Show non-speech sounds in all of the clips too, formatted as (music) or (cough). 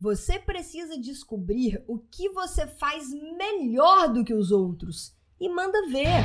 Você precisa descobrir o que você faz melhor do que os outros e manda ver.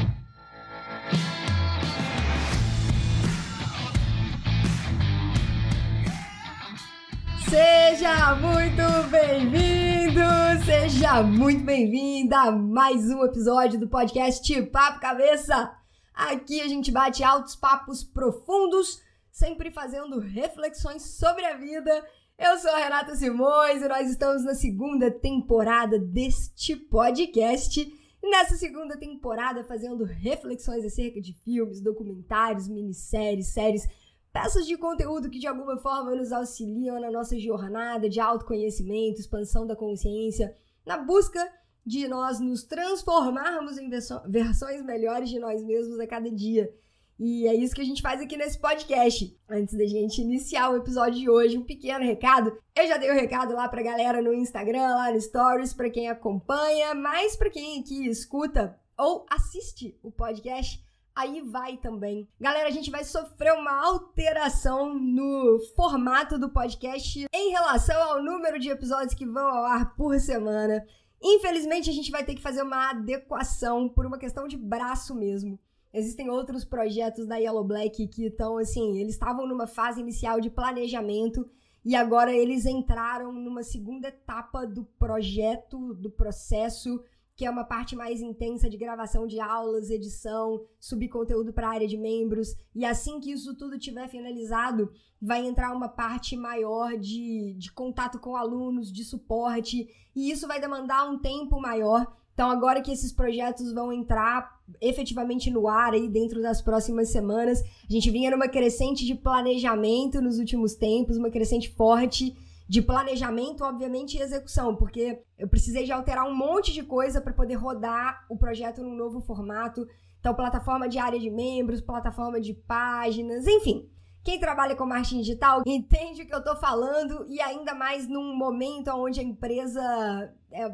Seja muito bem-vindo, seja muito bem-vinda a mais um episódio do podcast Papo Cabeça. Aqui a gente bate altos papos profundos, sempre fazendo reflexões sobre a vida. Eu sou a Renata Simões e nós estamos na segunda temporada deste podcast. Nessa segunda temporada, fazendo reflexões acerca de filmes, documentários, minisséries, séries, peças de conteúdo que de alguma forma nos auxiliam na nossa jornada de autoconhecimento, expansão da consciência, na busca de nós nos transformarmos em versões melhores de nós mesmos a cada dia. E é isso que a gente faz aqui nesse podcast. Antes da gente iniciar o episódio de hoje, um pequeno recado. Eu já dei o um recado lá pra galera no Instagram, lá no Stories, para quem acompanha, mas para quem aqui escuta ou assiste o podcast, aí vai também. Galera, a gente vai sofrer uma alteração no formato do podcast em relação ao número de episódios que vão ao ar por semana. Infelizmente, a gente vai ter que fazer uma adequação por uma questão de braço mesmo. Existem outros projetos da Yellow Black que estão assim, eles estavam numa fase inicial de planejamento e agora eles entraram numa segunda etapa do projeto, do processo que é uma parte mais intensa de gravação de aulas, edição, subir conteúdo para a área de membros. E assim que isso tudo tiver finalizado, vai entrar uma parte maior de, de contato com alunos, de suporte, e isso vai demandar um tempo maior. Então, agora que esses projetos vão entrar efetivamente no ar aí dentro das próximas semanas, a gente vinha numa crescente de planejamento nos últimos tempos, uma crescente forte de planejamento, obviamente, e execução, porque eu precisei de alterar um monte de coisa para poder rodar o projeto num novo formato. Então, plataforma de área de membros, plataforma de páginas, enfim. Quem trabalha com marketing digital entende o que eu estou falando e ainda mais num momento onde a empresa é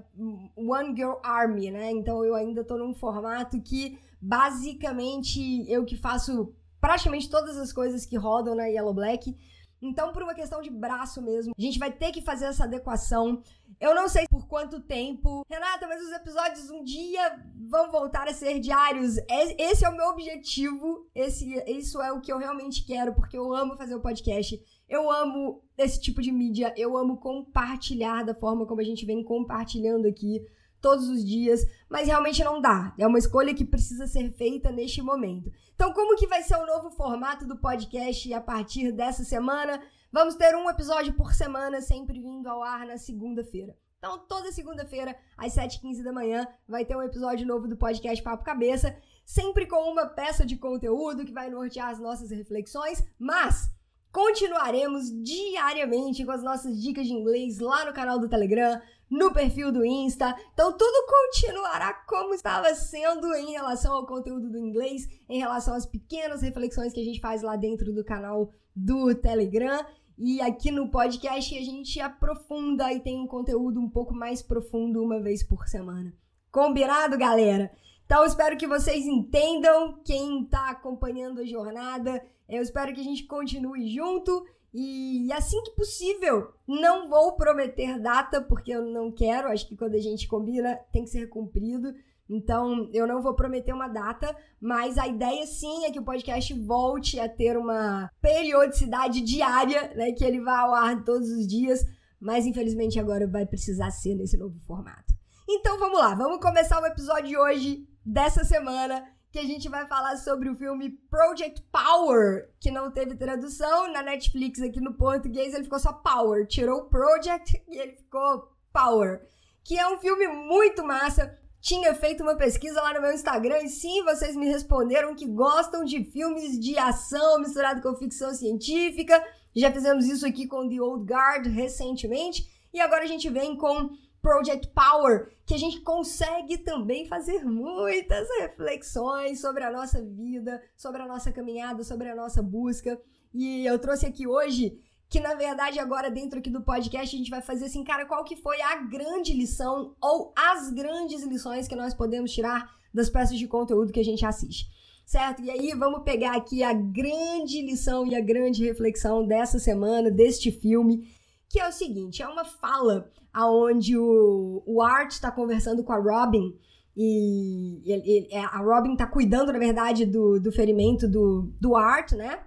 One Girl Army, né? Então eu ainda estou num formato que basicamente eu que faço praticamente todas as coisas que rodam na Yellow Black. Então, por uma questão de braço mesmo, a gente vai ter que fazer essa adequação. Eu não sei por quanto tempo. Renata, mas os episódios um dia vão voltar a ser diários. Esse é o meu objetivo. Esse, isso é o que eu realmente quero, porque eu amo fazer o podcast. Eu amo esse tipo de mídia. Eu amo compartilhar da forma como a gente vem compartilhando aqui todos os dias, mas realmente não dá. É uma escolha que precisa ser feita neste momento. Então, como que vai ser o novo formato do podcast a partir dessa semana? Vamos ter um episódio por semana, sempre vindo ao ar na segunda-feira. Então, toda segunda-feira, às 7h15 da manhã, vai ter um episódio novo do podcast Papo Cabeça, sempre com uma peça de conteúdo que vai nortear as nossas reflexões, mas continuaremos diariamente com as nossas dicas de inglês lá no canal do Telegram, no perfil do Insta. Então tudo continuará como estava sendo em relação ao conteúdo do inglês, em relação às pequenas reflexões que a gente faz lá dentro do canal do Telegram. E aqui no podcast a gente aprofunda e tem um conteúdo um pouco mais profundo uma vez por semana. Combinado, galera? Então espero que vocês entendam quem está acompanhando a jornada. Eu espero que a gente continue junto e assim que possível, não vou prometer data, porque eu não quero. Acho que quando a gente combina, tem que ser cumprido. Então, eu não vou prometer uma data, mas a ideia sim é que o podcast volte a ter uma periodicidade diária, né? Que ele vá ao ar todos os dias, mas infelizmente agora vai precisar ser nesse novo formato. Então vamos lá, vamos começar o episódio de hoje, dessa semana, que a gente vai falar sobre o filme Project Power, que não teve tradução na Netflix aqui no português, ele ficou só Power, tirou Project e ele ficou Power, que é um filme muito massa. Tinha feito uma pesquisa lá no meu Instagram e sim, vocês me responderam que gostam de filmes de ação misturado com ficção científica. Já fizemos isso aqui com The Old Guard recentemente e agora a gente vem com Project Power, que a gente consegue também fazer muitas reflexões sobre a nossa vida, sobre a nossa caminhada, sobre a nossa busca. E eu trouxe aqui hoje que na verdade agora dentro aqui do podcast a gente vai fazer assim, cara, qual que foi a grande lição ou as grandes lições que nós podemos tirar das peças de conteúdo que a gente assiste. Certo? E aí vamos pegar aqui a grande lição e a grande reflexão dessa semana, deste filme, que é o seguinte, é uma fala aonde o, o Art está conversando com a Robin e ele, ele, é, a Robin tá cuidando, na verdade, do, do ferimento do, do Art, né?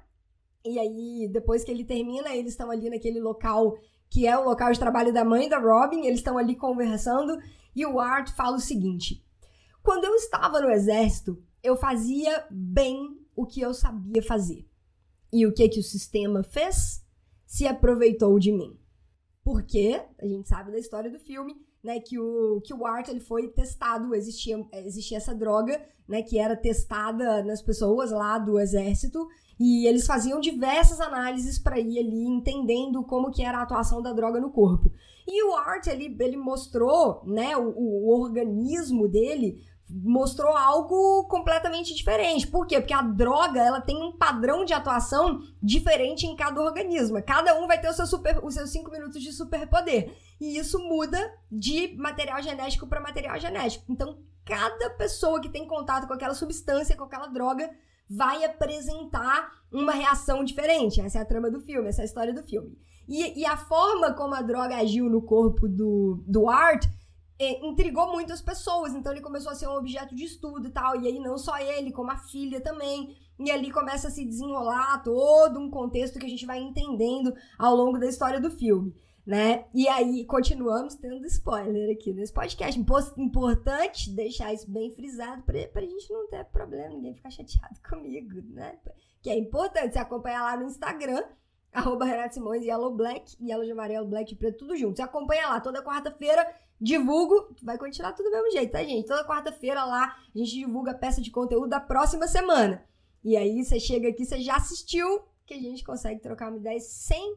E aí, depois que ele termina, eles estão ali naquele local que é o local de trabalho da mãe da Robin, eles estão ali conversando e o Art fala o seguinte: Quando eu estava no exército, eu fazia bem o que eu sabia fazer. E o que que o sistema fez? Se aproveitou de mim. Porque a gente sabe da história do filme, né, que o, que o Art ele foi testado, existia, existia essa droga, né, que era testada nas pessoas lá do exército, e eles faziam diversas análises para ir ali entendendo como que era a atuação da droga no corpo. E o Art, ele, ele mostrou, né, o, o organismo dele mostrou algo completamente diferente. Por quê? Porque a droga ela tem um padrão de atuação diferente em cada organismo. Cada um vai ter o seu super, os seus cinco minutos de superpoder. E isso muda de material genético para material genético. Então, cada pessoa que tem contato com aquela substância, com aquela droga, vai apresentar uma reação diferente. Essa é a trama do filme, essa é a história do filme. E, e a forma como a droga agiu no corpo do, do Art intrigou muito as pessoas. Então ele começou a ser um objeto de estudo e tal. E aí não só ele, como a filha também. E ali começa a se desenrolar todo um contexto que a gente vai entendendo ao longo da história do filme. Né? E aí continuamos tendo spoiler aqui nesse podcast. Importante deixar isso bem frisado pra, pra gente não ter problema, ninguém ficar chateado (laughs) comigo, né? Que é importante você acompanhar lá no Instagram, arroba Renato Simões, Yellow Black, Yellow de amarelo, Black de preto, tudo junto. Você acompanha lá toda quarta-feira divulgo, vai continuar tudo do mesmo jeito, tá, gente? Toda quarta-feira lá a gente divulga a peça de conteúdo da próxima semana. E aí você chega aqui, você já assistiu, que a gente consegue trocar uma ideia sem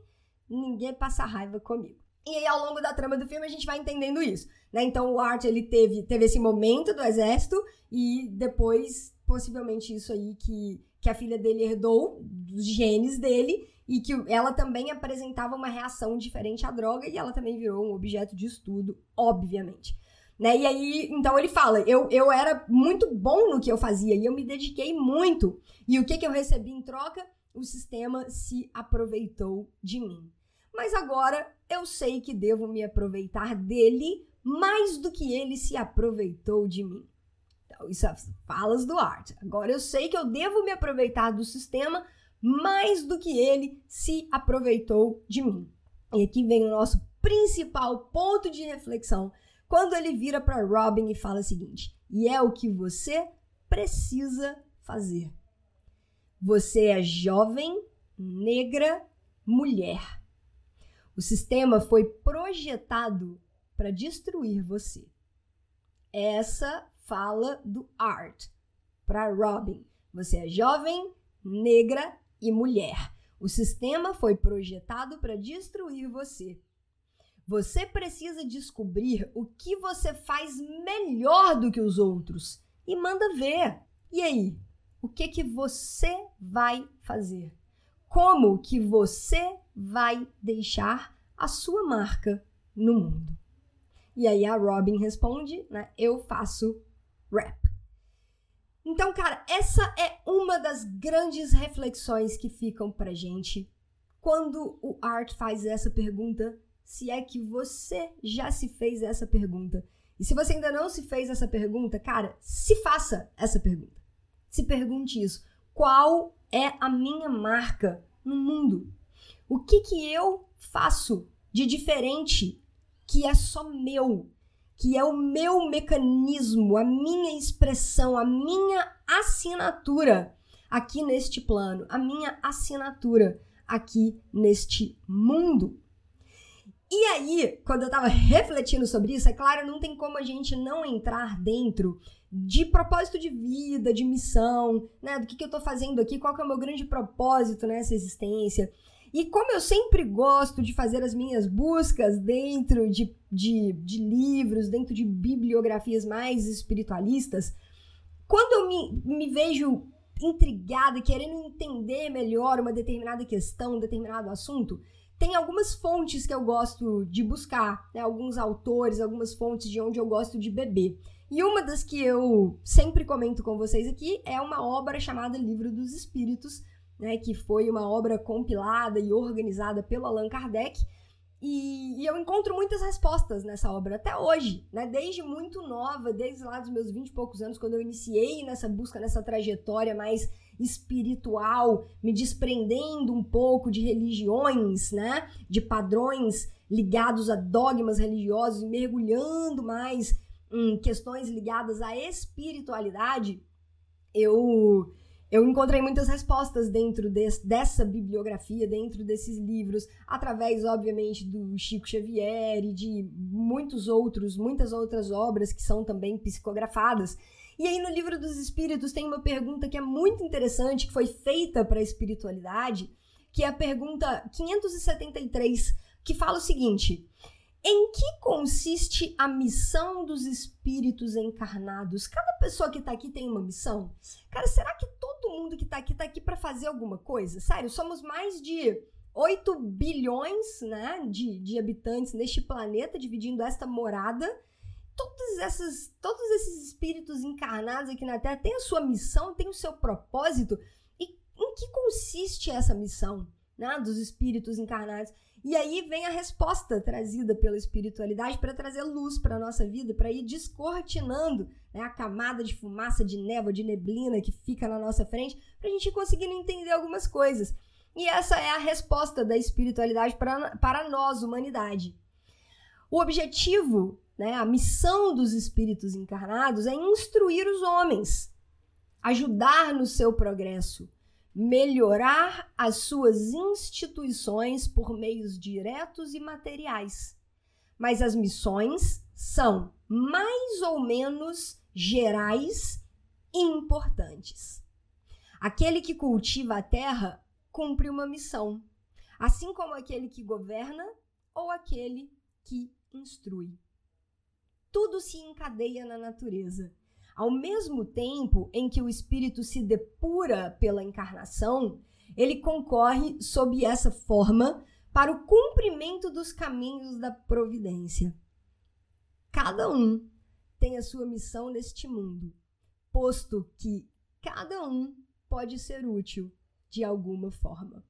ninguém passar raiva comigo. E aí, ao longo da trama do filme, a gente vai entendendo isso, né? Então, o Art, ele teve, teve esse momento do exército e depois, possivelmente, isso aí que, que a filha dele herdou, dos genes dele, e que ela também apresentava uma reação diferente à droga e ela também virou um objeto de estudo, obviamente. Né? E aí, então ele fala: eu, eu era muito bom no que eu fazia e eu me dediquei muito. E o que, que eu recebi em troca? O sistema se aproveitou de mim. Mas agora eu sei que devo me aproveitar dele mais do que ele se aproveitou de mim. Então, isso é falas do Art. Agora eu sei que eu devo me aproveitar do sistema mais do que ele se aproveitou de mim. E aqui vem o nosso principal ponto de reflexão quando ele vira para Robin e fala o seguinte: e é o que você precisa fazer. Você é jovem, negra, mulher. O sistema foi projetado para destruir você. Essa fala do Art para Robin. Você é jovem, negra, e mulher. O sistema foi projetado para destruir você. Você precisa descobrir o que você faz melhor do que os outros e manda ver. E aí, o que que você vai fazer? Como que você vai deixar a sua marca no mundo? E aí a Robin responde, né? Eu faço rap. Então, cara, essa é uma das grandes reflexões que ficam pra gente quando o Art faz essa pergunta, se é que você já se fez essa pergunta. E se você ainda não se fez essa pergunta, cara, se faça essa pergunta. Se pergunte isso. Qual é a minha marca no mundo? O que que eu faço de diferente que é só meu? Que é o meu mecanismo, a minha expressão, a minha assinatura aqui neste plano, a minha assinatura aqui neste mundo. E aí, quando eu tava refletindo sobre isso, é claro, não tem como a gente não entrar dentro de propósito de vida, de missão, né? Do que, que eu tô fazendo aqui, qual que é o meu grande propósito nessa existência. E como eu sempre gosto de fazer as minhas buscas dentro de, de, de livros, dentro de bibliografias mais espiritualistas, quando eu me, me vejo intrigada, querendo entender melhor uma determinada questão, um determinado assunto, tem algumas fontes que eu gosto de buscar, né? alguns autores, algumas fontes de onde eu gosto de beber. E uma das que eu sempre comento com vocês aqui é uma obra chamada Livro dos Espíritos, né, que foi uma obra compilada e organizada pelo Allan Kardec. E, e, eu encontro muitas respostas nessa obra até hoje, né? Desde muito nova, desde lá dos meus 20 e poucos anos, quando eu iniciei nessa busca, nessa trajetória mais espiritual, me desprendendo um pouco de religiões, né? De padrões ligados a dogmas religiosos e mergulhando mais em questões ligadas à espiritualidade, eu eu encontrei muitas respostas dentro dessa bibliografia, dentro desses livros, através, obviamente, do Chico Xavier e de muitos outros, muitas outras obras que são também psicografadas. E aí, no livro dos Espíritos, tem uma pergunta que é muito interessante, que foi feita para a espiritualidade, que é a pergunta 573, que fala o seguinte: em que consiste a missão dos espíritos encarnados? Cada pessoa que tá aqui tem uma missão? Cara, será que todo mundo que tá aqui tá aqui para fazer alguma coisa? Sério, somos mais de 8 bilhões né, de, de habitantes neste planeta, dividindo esta morada. Todos, essas, todos esses espíritos encarnados aqui na Terra têm a sua missão, têm o seu propósito. E em que consiste essa missão né, dos espíritos encarnados? E aí vem a resposta trazida pela espiritualidade para trazer luz para a nossa vida, para ir descortinando né, a camada de fumaça, de névoa, de neblina que fica na nossa frente, para a gente conseguir entender algumas coisas. E essa é a resposta da espiritualidade para, nós, humanidade. O objetivo, né, a missão dos espíritos encarnados é instruir os homens, ajudar no seu progresso, melhorar as suas instituições por meios diretos e materiais. Mas as missões são mais ou menos gerais e importantes. Aquele que cultiva a terra cumpre uma missão, assim como aquele que governa ou aquele que instrui. Tudo se encadeia na natureza ao mesmo tempo em que o espírito se depura pela encarnação, ele concorre sob essa forma para o cumprimento dos caminhos da providência. Cada um tem a sua missão neste mundo, posto que cada um pode ser útil de alguma forma.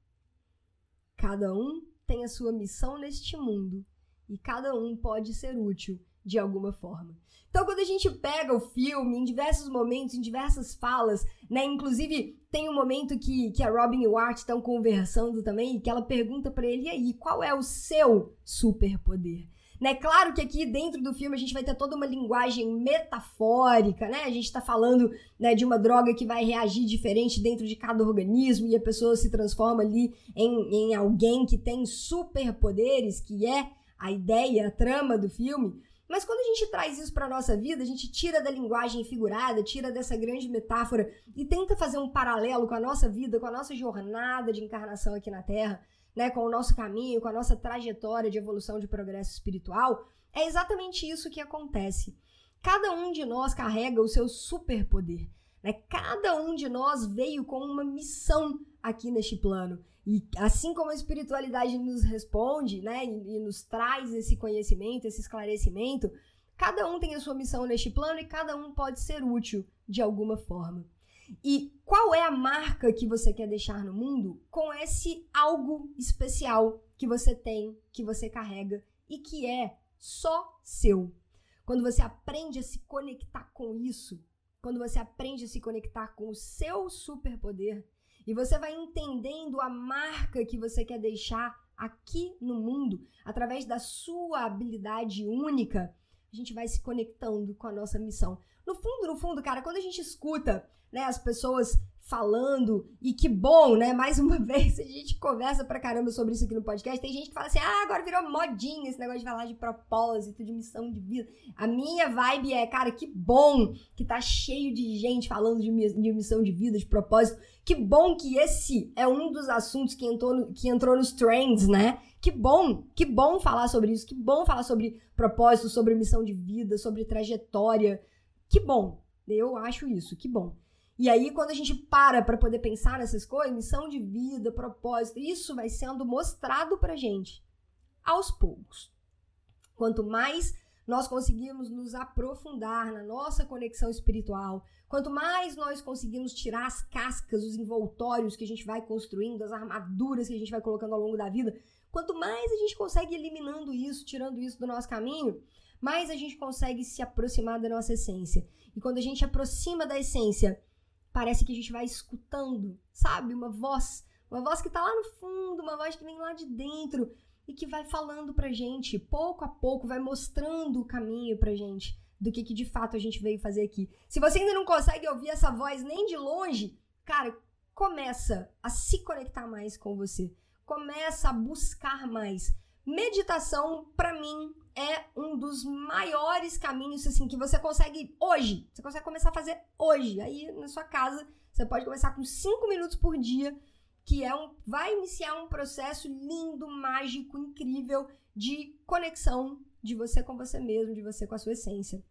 Cada um tem a sua missão neste mundo e cada um pode ser útil de alguma forma. Então, quando a gente pega o filme, em diversos momentos, em diversas falas, né? Inclusive, tem um momento que, que a Robin e o Art estão conversando também, e que ela pergunta para ele, e aí, qual é o seu superpoder? Né? Claro que aqui dentro do filme a gente vai ter toda uma linguagem metafórica, né? A gente está falando né, de uma droga que vai reagir diferente dentro de cada organismo e a pessoa se transforma ali em, em alguém que tem superpoderes, que é a ideia, a trama do filme. Mas quando a gente traz isso para nossa vida, a gente tira da linguagem figurada, tira dessa grande metáfora e tenta fazer um paralelo com a nossa vida, com a nossa jornada de encarnação aqui na Terra, né, com o nosso caminho, com a nossa trajetória de evolução de progresso espiritual, é exatamente isso que acontece. Cada um de nós carrega o seu superpoder. Né? Cada um de nós veio com uma missão aqui neste plano. E assim como a espiritualidade nos responde, né, e, e, nos traz esse conhecimento, esse esclarecimento, cada um tem a sua missão neste plano e cada um pode ser útil de alguma forma. E qual é a marca que você quer deixar no mundo com esse algo especial que você tem, que você carrega e que é só seu? Quando você aprende a se conectar com isso, quando você aprende a se conectar com o seu superpoder, e você vai entendendo a marca que você quer deixar aqui no mundo, através da sua habilidade única, a gente vai se conectando com a nossa missão. No fundo, no fundo, cara, quando a gente escuta né, as pessoas falando, e que bom, né? Mais uma (laughs) vez, a gente conversa pra caramba sobre isso aqui no podcast. Tem gente que fala assim: ah, agora virou modinha esse negócio de falar de propósito, de missão de vida. A minha vibe é, cara, que bom que tá cheio de gente falando de, missão de vida, de propósito. Que bom que esse é um dos assuntos que entrou, no, que entrou nos trends, né? Que bom, que bom falar sobre isso, que bom falar sobre propósito, sobre missão de vida, sobre trajetória. Que bom, eu acho isso, que bom. E aí, quando a gente para para poder pensar nessas coisas, missão de vida, propósito, isso vai sendo mostrado pra gente aos poucos. Quanto mais nós conseguimos nos aprofundar na nossa conexão espiritual, quanto mais nós conseguimos tirar as cascas, os envoltórios que a gente vai construindo, as armaduras que a gente vai colocando ao longo da vida, Quanto mais a gente consegue eliminando isso, tirando isso do nosso caminho, mais a gente consegue se aproximar da nossa essência. E quando a gente aproxima da essência, parece que a gente vai escutando, sabe? Uma voz, uma voz que tá lá no fundo, uma voz que vem lá de dentro e que vai falando pra gente, pouco a pouco, vai mostrando o caminho pra gente do que, que de fato a gente veio fazer aqui. Se você ainda não consegue ouvir essa voz nem de longe, cara, começa a se conectar mais com você. Começa a buscar mais. Meditação, para mim, é um dos maiores caminhos assim que você consegue hoje. Você consegue começar a fazer hoje. Aí na sua casa, você pode começar com 5 minutos por dia, que é um vai iniciar um processo lindo, mágico, incrível de conexão de você com você mesmo, de você com a sua essência.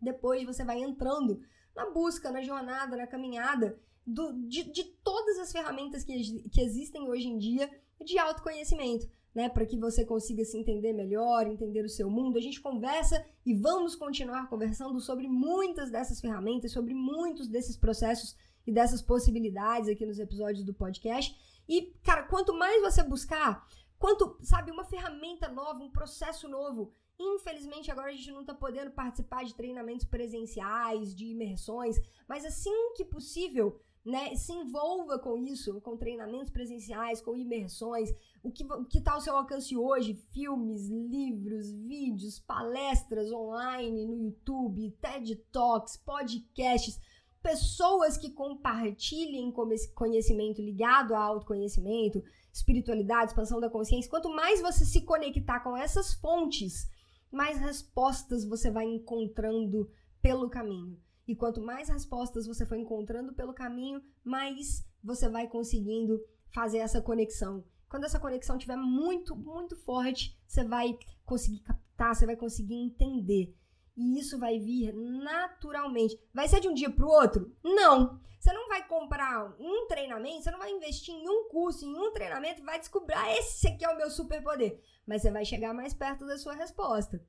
Depois você vai entrando na busca, na jornada, na caminhada do, de, de todas as ferramentas que, que existem hoje em dia de autoconhecimento, né? Para que você consiga se entender melhor, entender o seu mundo. A gente conversa e vamos continuar conversando sobre muitas dessas ferramentas, sobre muitos desses processos e dessas possibilidades aqui nos episódios do podcast. E, cara, quanto mais você buscar, Quanto, sabe, uma ferramenta nova, um processo novo. Infelizmente, agora a gente não está podendo participar de treinamentos presenciais, de imersões, mas assim que possível, né, se envolva com isso, com treinamentos presenciais, com imersões. O que o que está ao seu alcance hoje? Filmes, livros, vídeos, palestras online no YouTube, TED Talks, podcasts pessoas que compartilhem conhecimento ligado a autoconhecimento, espiritualidade, expansão da consciência, quanto mais você se conectar com essas fontes, mais respostas você vai encontrando pelo caminho. E quanto mais respostas você for encontrando pelo caminho, mais você vai conseguindo fazer essa conexão. Quando essa conexão estiver muito, muito forte, você vai conseguir captar, você vai conseguir entender. E isso vai vir naturalmente. Vai ser de um dia para o outro? Não. Você não vai comprar um treinamento, você não vai investir em um curso, em um treinamento vai descobrir, ah, esse aqui é o meu superpoder. Mas você vai chegar mais perto da sua resposta.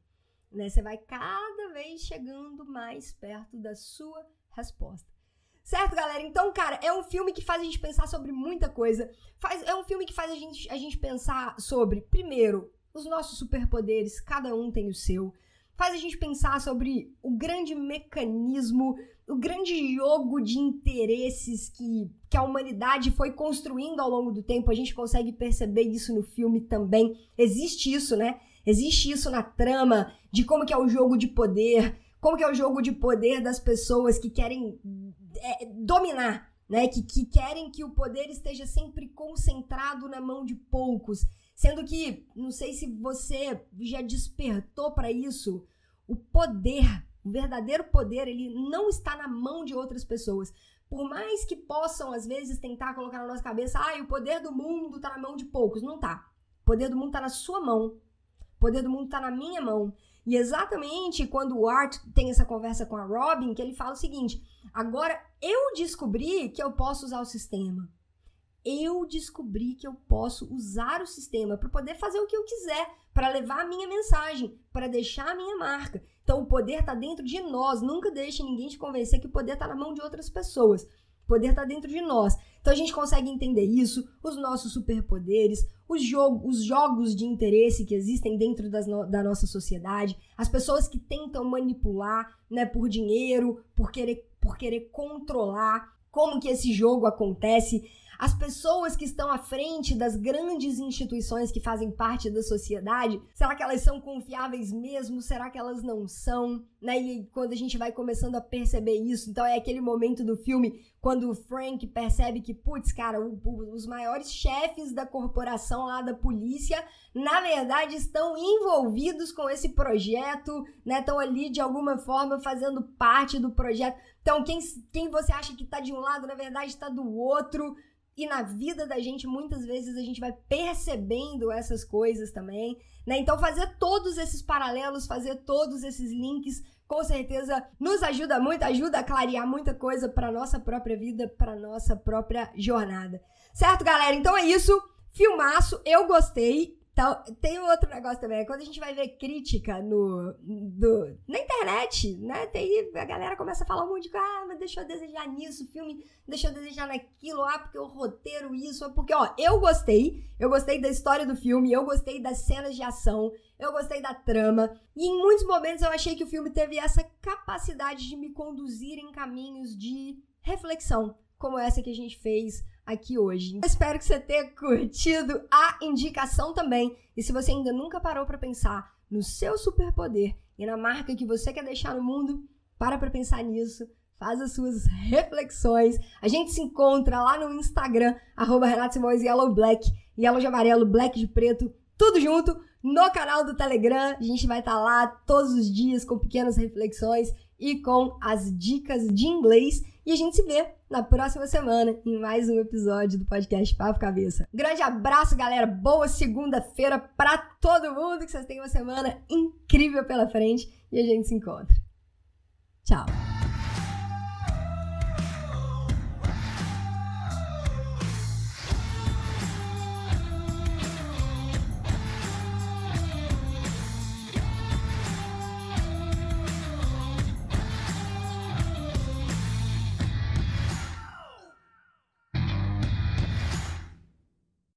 Né? Você vai cada vez chegando mais perto da sua resposta. Certo, galera? Então, cara, é um filme que faz a gente pensar sobre muita coisa. Faz, é um filme que faz a gente, a gente pensar sobre, primeiro, os nossos superpoderes, cada um tem o seu faz a gente pensar sobre o grande mecanismo, o grande jogo de interesses que, que a humanidade foi construindo ao longo do tempo. A gente consegue perceber isso no filme também. Existe isso, né? Existe isso na trama de como que é o jogo de poder, como que é o jogo de poder das pessoas que querem é, dominar, né? Que, que querem que o poder esteja sempre concentrado na mão de poucos. Sendo que, não sei se você já despertou para isso, o poder, o verdadeiro poder, ele não está na mão de outras pessoas. Por mais que possam, às vezes, tentar colocar na nossa cabeça, ah, o poder do mundo está na mão de poucos. Não tá. O poder do mundo está na sua mão. O poder do mundo está na minha mão. E exatamente quando o Art tem essa conversa com a Robin, que ele fala o seguinte: agora eu descobri que eu posso usar o sistema eu descobri que eu posso usar o sistema para poder fazer o que eu quiser, para levar a minha mensagem, para deixar a minha marca. Então o poder está dentro de nós. Nunca deixe ninguém te convencer que o poder está na mão de outras pessoas. Poder está dentro de nós. Então a gente consegue entender isso, os nossos superpoderes, os, jogo, os jogos de interesse que existem dentro das no, da nossa sociedade, as pessoas que tentam manipular né, por dinheiro, por querer, por querer controlar como que esse jogo acontece. As pessoas que estão à frente das grandes instituições que fazem parte da sociedade, será que elas são confiáveis mesmo? Será que elas não são? Né? E quando a gente vai começando a perceber isso, então é aquele momento do filme quando o Frank percebe que, putz, cara, o, o, os maiores chefes da corporação lá da polícia, na verdade, estão envolvidos com esse projeto, né? Estão ali de alguma forma fazendo parte do projeto. Então, quem, quem você acha que está de um lado, na verdade, está do outro. E na vida da gente, muitas vezes a gente vai percebendo essas coisas também, né? Então, fazer todos esses paralelos, fazer todos esses links, com certeza nos ajuda muito, ajuda a clarear muita coisa para nossa própria vida, para nossa própria jornada. Certo, galera? Então é isso. Filmaço, eu gostei Tem outro negócio também. Quando a gente vai ver crítica no, do, na internet, né? Tem, a galera começa a falar um monte de ah, mas deixou a desejar nisso, filme deixou a desejar naquilo, ah, porque o roteiro isso, porque, ó, eu gostei, eu gostei da história do filme, eu gostei das cenas de ação, eu gostei da trama, e em muitos momentos eu achei que o filme teve essa capacidade de me conduzir em caminhos de reflexão, como essa que a gente fez aqui hoje. Eu espero que você tenha curtido a indicação também. E se você ainda nunca parou para pensar no seu superpoder e na marca que você quer deixar no mundo, para para pensar nisso. Faz as suas reflexões. A gente se encontra lá no Instagram, arroba Renato Simões Yellow Black, Yellow de amarelo, Black de preto, tudo junto no canal do Telegram. A gente vai estar tá lá todos os dias com pequenas reflexões e com as dicas de inglês. E a gente se vê na próxima semana em mais um episódio do podcast Papo Cabeça. Grande abraço, galera. Boa segunda-feira para todo mundo. Que vocês tenham uma semana incrível pela frente e a gente se encontra. Tchau.